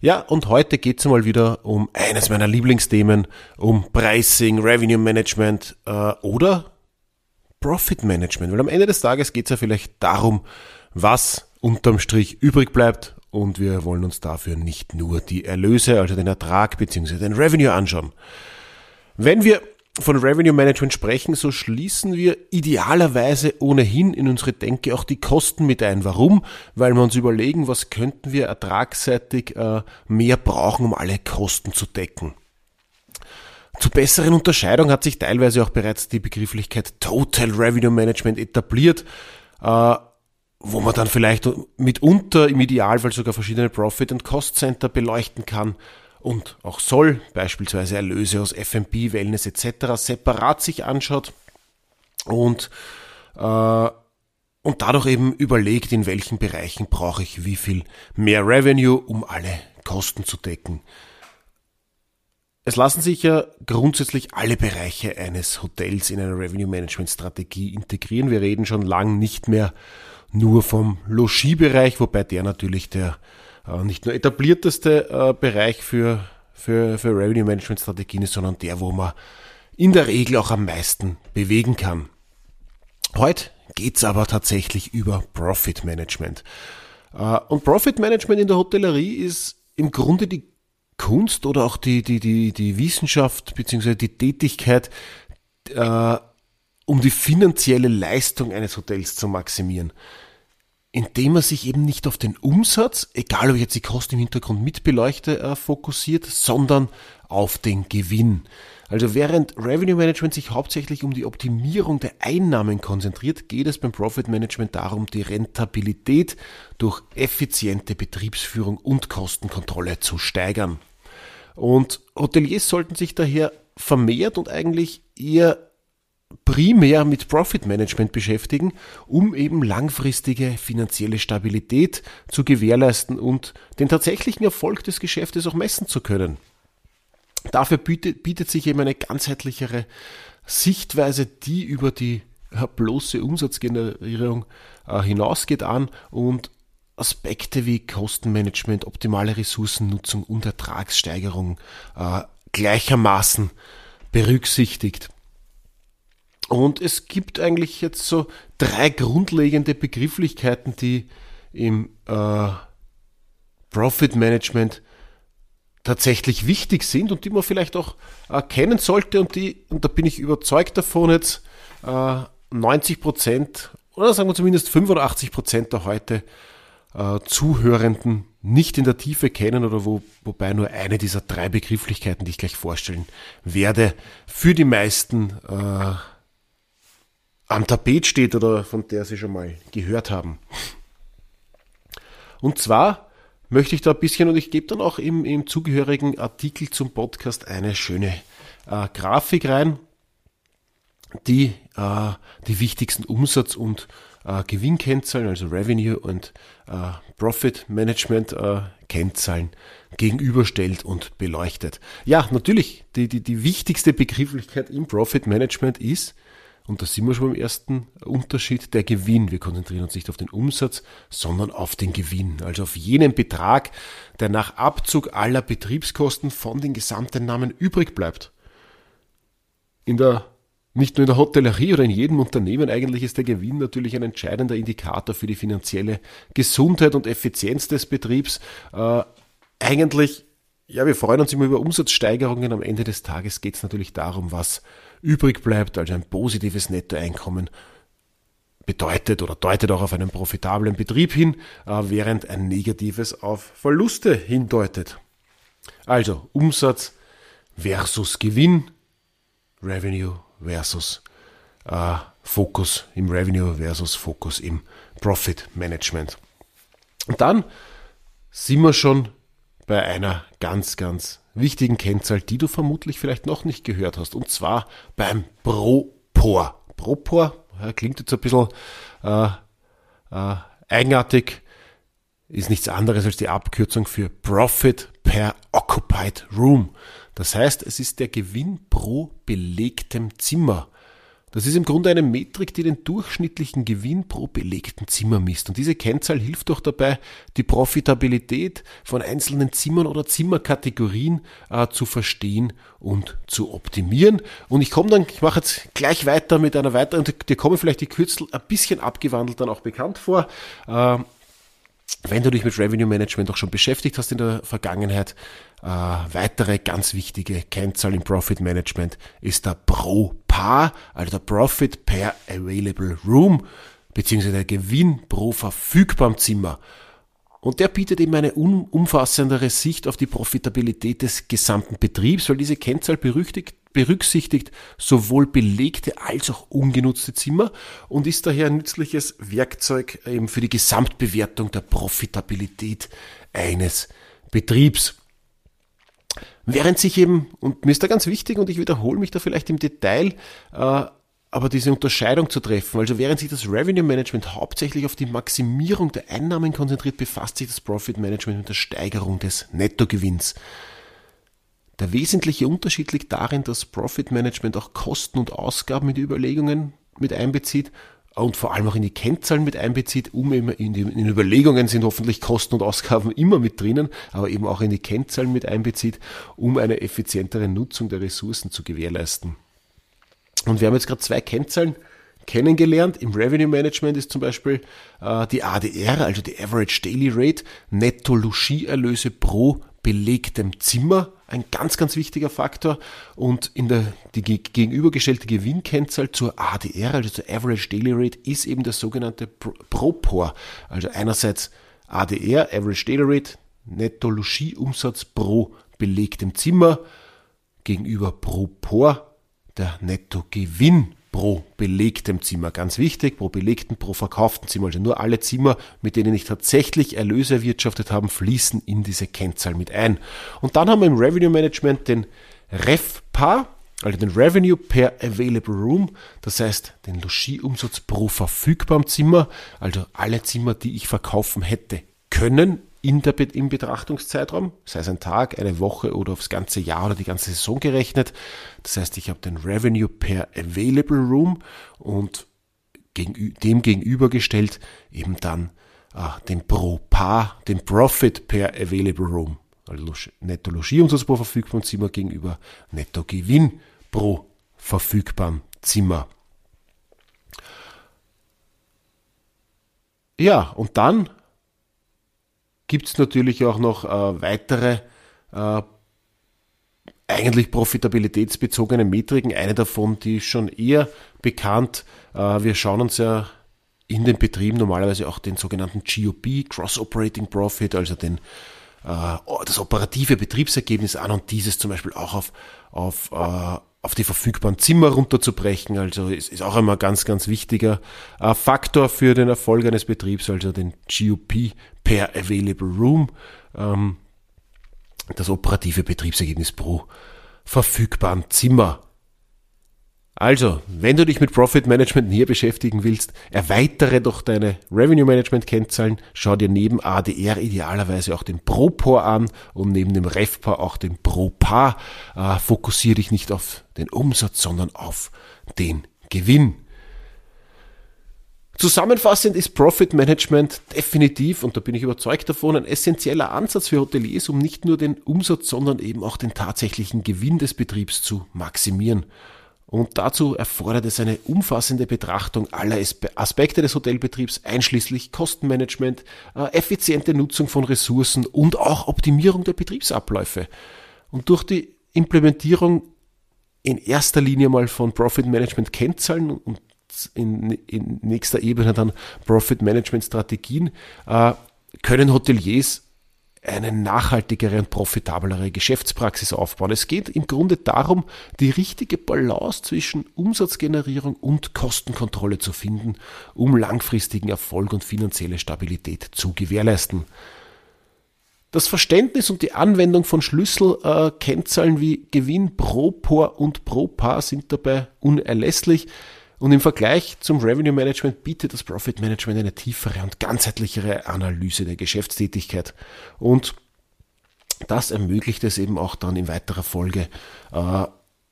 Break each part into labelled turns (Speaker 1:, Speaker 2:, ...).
Speaker 1: Ja, und heute geht's mal wieder um eines meiner Lieblingsthemen, um Pricing, Revenue Management äh, oder Profit Management. Weil am Ende des Tages geht's ja vielleicht darum, was unterm Strich übrig bleibt und wir wollen uns dafür nicht nur die Erlöse, also den Ertrag bzw. den Revenue anschauen. Wenn wir von Revenue Management sprechen, so schließen wir idealerweise ohnehin in unsere Denke auch die Kosten mit ein. Warum? Weil wir uns überlegen, was könnten wir ertragsseitig äh, mehr brauchen, um alle Kosten zu decken. Zur besseren Unterscheidung hat sich teilweise auch bereits die Begrifflichkeit Total Revenue Management etabliert, äh, wo man dann vielleicht mitunter im Idealfall sogar verschiedene Profit- und Cost-Center beleuchten kann und auch soll, beispielsweise Erlöse aus F&B, Wellness etc. separat sich anschaut und, äh, und dadurch eben überlegt, in welchen Bereichen brauche ich wie viel mehr Revenue, um alle Kosten zu decken. Es lassen sich ja grundsätzlich alle Bereiche eines Hotels in eine Revenue Management Strategie integrieren. Wir reden schon lang nicht mehr nur vom Logiebereich, wobei der natürlich der nicht nur etablierteste äh, Bereich für, für, für Revenue Management Strategien ist, sondern der, wo man in der Regel auch am meisten bewegen kann. Heute geht's aber tatsächlich über Profit Management. Äh, und Profit Management in der Hotellerie ist im Grunde die Kunst oder auch die, die, die, die Wissenschaft bzw. die Tätigkeit, äh, um die finanzielle Leistung eines Hotels zu maximieren indem er sich eben nicht auf den Umsatz, egal ob ich jetzt die Kosten im Hintergrund mitbeleuchte, äh, fokussiert, sondern auf den Gewinn. Also während Revenue Management sich hauptsächlich um die Optimierung der Einnahmen konzentriert, geht es beim Profit Management darum, die Rentabilität durch effiziente Betriebsführung und Kostenkontrolle zu steigern. Und Hoteliers sollten sich daher vermehrt und eigentlich eher primär mit Profit Management beschäftigen, um eben langfristige finanzielle Stabilität zu gewährleisten und den tatsächlichen Erfolg des Geschäftes auch messen zu können. Dafür bietet, bietet sich eben eine ganzheitlichere Sichtweise, die über die bloße Umsatzgenerierung äh, hinausgeht an und Aspekte wie Kostenmanagement, optimale Ressourcennutzung und Ertragssteigerung äh, gleichermaßen berücksichtigt. Und es gibt eigentlich jetzt so drei grundlegende Begrifflichkeiten, die im äh, Profit Management tatsächlich wichtig sind und die man vielleicht auch äh, kennen sollte und die, und da bin ich überzeugt davon jetzt, äh, 90 Prozent oder sagen wir zumindest 85 Prozent der heute äh, Zuhörenden nicht in der Tiefe kennen oder wo, wobei nur eine dieser drei Begrifflichkeiten, die ich gleich vorstellen werde, für die meisten äh, am Tapet steht oder von der Sie schon mal gehört haben. Und zwar möchte ich da ein bisschen, und ich gebe dann auch im, im zugehörigen Artikel zum Podcast eine schöne äh, Grafik rein, die äh, die wichtigsten Umsatz- und äh, Gewinnkennzahlen, also Revenue und äh, Profit Management äh, Kennzahlen gegenüberstellt und beleuchtet. Ja, natürlich, die, die, die wichtigste Begrifflichkeit im Profit Management ist, und da sind wir schon beim ersten Unterschied, der Gewinn. Wir konzentrieren uns nicht auf den Umsatz, sondern auf den Gewinn. Also auf jenen Betrag, der nach Abzug aller Betriebskosten von den Gesamteinnahmen übrig bleibt. In der, nicht nur in der Hotellerie oder in jedem Unternehmen, eigentlich ist der Gewinn natürlich ein entscheidender Indikator für die finanzielle Gesundheit und Effizienz des Betriebs. Äh, eigentlich, ja, wir freuen uns immer über Umsatzsteigerungen. Am Ende des Tages geht es natürlich darum, was übrig bleibt, also ein positives Nettoeinkommen bedeutet oder deutet auch auf einen profitablen Betrieb hin, äh, während ein negatives auf Verluste hindeutet. Also Umsatz versus Gewinn, Revenue versus äh, Fokus im Revenue versus Fokus im Profit Management. Und dann sind wir schon bei einer ganz, ganz wichtigen Kennzahl, die du vermutlich vielleicht noch nicht gehört hast, und zwar beim Propor. Propor ja, klingt jetzt ein bisschen äh, äh, eigenartig, ist nichts anderes als die Abkürzung für Profit per Occupied Room. Das heißt, es ist der Gewinn pro belegtem Zimmer. Das ist im Grunde eine Metrik, die den durchschnittlichen Gewinn pro belegten Zimmer misst. Und diese Kennzahl hilft auch dabei, die Profitabilität von einzelnen Zimmern oder Zimmerkategorien äh, zu verstehen und zu optimieren. Und ich komme dann, ich mache jetzt gleich weiter mit einer weiteren, dir kommen vielleicht die Kürzel ein bisschen abgewandelt dann auch bekannt vor. Äh, wenn du dich mit Revenue Management auch schon beschäftigt hast in der Vergangenheit, äh, weitere ganz wichtige Kennzahl im Profit Management ist der Pro Par, also der Profit per Available Room, beziehungsweise der Gewinn pro verfügbarem Zimmer. Und der bietet eben eine umfassendere Sicht auf die Profitabilität des gesamten Betriebs, weil diese Kennzahl berüchtigt, berücksichtigt sowohl belegte als auch ungenutzte Zimmer und ist daher ein nützliches Werkzeug eben für die Gesamtbewertung der Profitabilität eines Betriebs. Während sich eben, und mir ist da ganz wichtig und ich wiederhole mich da vielleicht im Detail, äh, aber diese Unterscheidung zu treffen, also während sich das Revenue Management hauptsächlich auf die Maximierung der Einnahmen konzentriert, befasst sich das Profit Management mit der Steigerung des Nettogewinns. Der wesentliche Unterschied liegt darin, dass Profit Management auch Kosten und Ausgaben die Überlegungen mit einbezieht und vor allem auch in die Kennzahlen mit einbezieht, um eben in den Überlegungen sind hoffentlich Kosten und Ausgaben immer mit drinnen, aber eben auch in die Kennzahlen mit einbezieht, um eine effizientere Nutzung der Ressourcen zu gewährleisten. Und wir haben jetzt gerade zwei Kennzahlen kennengelernt. Im Revenue Management ist zum Beispiel äh, die ADR, also die Average Daily Rate, Netto-Logieerlöse pro belegtem Zimmer ein ganz, ganz wichtiger Faktor. Und in der die gegenübergestellte Gewinnkennzahl zur ADR, also zur Average Daily Rate, ist eben der sogenannte Propor. Also einerseits ADR, Average Daily Rate, Netto Logieumsatz pro belegtem Zimmer, gegenüber Propor, der Nettogewinn pro belegtem Zimmer. Ganz wichtig, pro belegten, pro verkauften Zimmer. Also nur alle Zimmer, mit denen ich tatsächlich Erlöse erwirtschaftet habe, fließen in diese Kennzahl mit ein. Und dann haben wir im Revenue Management den REFPA, also den Revenue per Available Room, das heißt den Logieumsatz pro verfügbarem Zimmer, also alle Zimmer, die ich verkaufen hätte können in der, im Betrachtungszeitraum, sei es ein Tag, eine Woche oder aufs ganze Jahr oder die ganze Saison gerechnet. Das heißt, ich habe den Revenue per Available Room und dem gegenübergestellt eben dann äh, den Pro Paar, den Profit per Available Room. Also Netto Logierumsatz pro verfügbarem Zimmer gegenüber Netto Gewinn pro verfügbarem Zimmer. Ja, und dann gibt es natürlich auch noch äh, weitere äh, eigentlich profitabilitätsbezogene Metriken. Eine davon, die ist schon eher bekannt. Äh, wir schauen uns ja in den Betrieben normalerweise auch den sogenannten GOP, Cross Operating Profit, also den, äh, das operative Betriebsergebnis an und dieses zum Beispiel auch auf, auf äh, auf die verfügbaren Zimmer runterzubrechen. Also ist, ist auch immer ganz, ganz wichtiger äh, Faktor für den Erfolg eines Betriebs, also den GOP per Available Room, ähm, das operative Betriebsergebnis pro verfügbaren Zimmer. Also, wenn du dich mit Profit Management näher beschäftigen willst, erweitere doch deine Revenue Management Kennzahlen, schau dir neben ADR idealerweise auch den ProPOR an und neben dem REFPAR auch den ProPAR. Äh, fokussiere dich nicht auf den Umsatz, sondern auf den Gewinn. Zusammenfassend ist Profit Management definitiv, und da bin ich überzeugt davon, ein essentieller Ansatz für Hoteliers, um nicht nur den Umsatz, sondern eben auch den tatsächlichen Gewinn des Betriebs zu maximieren. Und dazu erfordert es eine umfassende Betrachtung aller Aspekte des Hotelbetriebs, einschließlich Kostenmanagement, äh, effiziente Nutzung von Ressourcen und auch Optimierung der Betriebsabläufe. Und durch die Implementierung in erster Linie mal von Profit Management Kennzahlen und in, in nächster Ebene dann Profit Management Strategien äh, können Hoteliers eine nachhaltigere und profitablere Geschäftspraxis aufbauen. Es geht im Grunde darum, die richtige Balance zwischen Umsatzgenerierung und Kostenkontrolle zu finden, um langfristigen Erfolg und finanzielle Stabilität zu gewährleisten. Das Verständnis und die Anwendung von Schlüsselkennzahlen äh, wie Gewinn pro Por und pro Paar sind dabei unerlässlich. Und im Vergleich zum Revenue Management bietet das Profit Management eine tiefere und ganzheitlichere Analyse der Geschäftstätigkeit. Und das ermöglicht es eben auch dann in weiterer Folge, äh,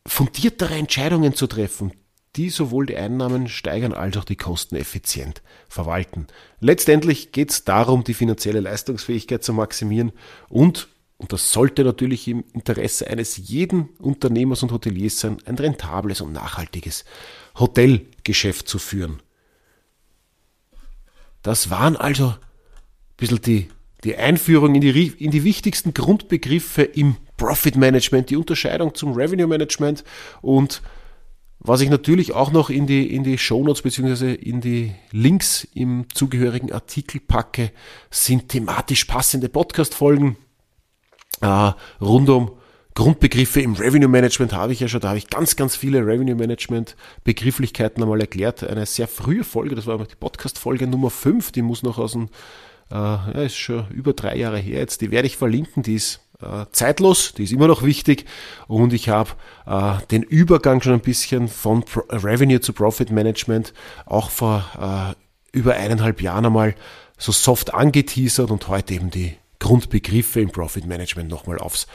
Speaker 1: fundiertere Entscheidungen zu treffen, die sowohl die Einnahmen steigern als auch die Kosten effizient verwalten. Letztendlich geht es darum, die finanzielle Leistungsfähigkeit zu maximieren und, und das sollte natürlich im Interesse eines jeden Unternehmers und Hoteliers sein, ein rentables und nachhaltiges Hotelgeschäft zu führen. Das waren also ein bisschen die, die Einführung in die, in die wichtigsten Grundbegriffe im Profit Management, die Unterscheidung zum Revenue Management und was ich natürlich auch noch in die, in die Shownotes bzw. in die Links im zugehörigen Artikel packe, sind thematisch passende Podcast-Folgen äh, rund um Grundbegriffe im Revenue Management habe ich ja schon, da habe ich ganz, ganz viele Revenue Management Begrifflichkeiten einmal erklärt. Eine sehr frühe Folge, das war die Podcast-Folge Nummer 5, die muss noch aus dem, äh, ja, ist schon über drei Jahre her jetzt, die werde ich verlinken, die ist äh, zeitlos, die ist immer noch wichtig und ich habe äh, den Übergang schon ein bisschen von Pro Revenue zu Profit Management auch vor äh, über eineinhalb Jahren einmal so soft angeteasert und heute eben die Grundbegriffe im Profit Management nochmal aufs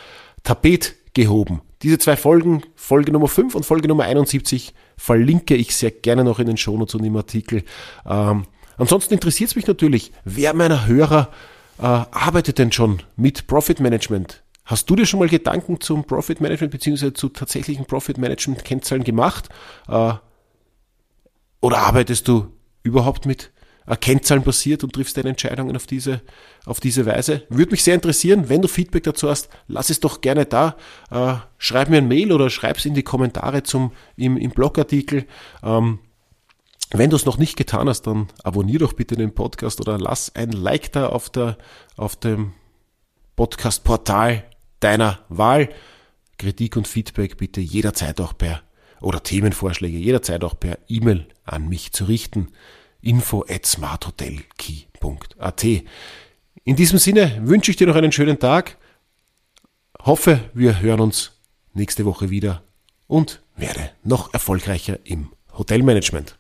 Speaker 1: Tapet gehoben. Diese zwei Folgen, Folge Nummer 5 und Folge Nummer 71, verlinke ich sehr gerne noch in den Shownotes und im Artikel. Ähm, ansonsten interessiert es mich natürlich, wer meiner Hörer äh, arbeitet denn schon mit Profit Management? Hast du dir schon mal Gedanken zum Profit Management bzw. zu tatsächlichen Profit Management Kennzahlen gemacht? Äh, oder arbeitest du überhaupt mit Kennzahlen basiert und triffst deine Entscheidungen auf diese, auf diese Weise? Würde mich sehr interessieren. Wenn du Feedback dazu hast, lass es doch gerne da. Äh, schreib mir ein Mail oder schreib es in die Kommentare zum, im, im Blogartikel. Ähm, wenn du es noch nicht getan hast, dann abonnier doch bitte den Podcast oder lass ein Like da auf, der, auf dem Podcast-Portal deiner Wahl. Kritik und Feedback bitte jederzeit auch per oder Themenvorschläge jederzeit auch per E-Mail an mich zu richten. Info at smarthotelkey.at In diesem Sinne wünsche ich dir noch einen schönen Tag. Hoffe, wir hören uns nächste Woche wieder und werde noch erfolgreicher im Hotelmanagement.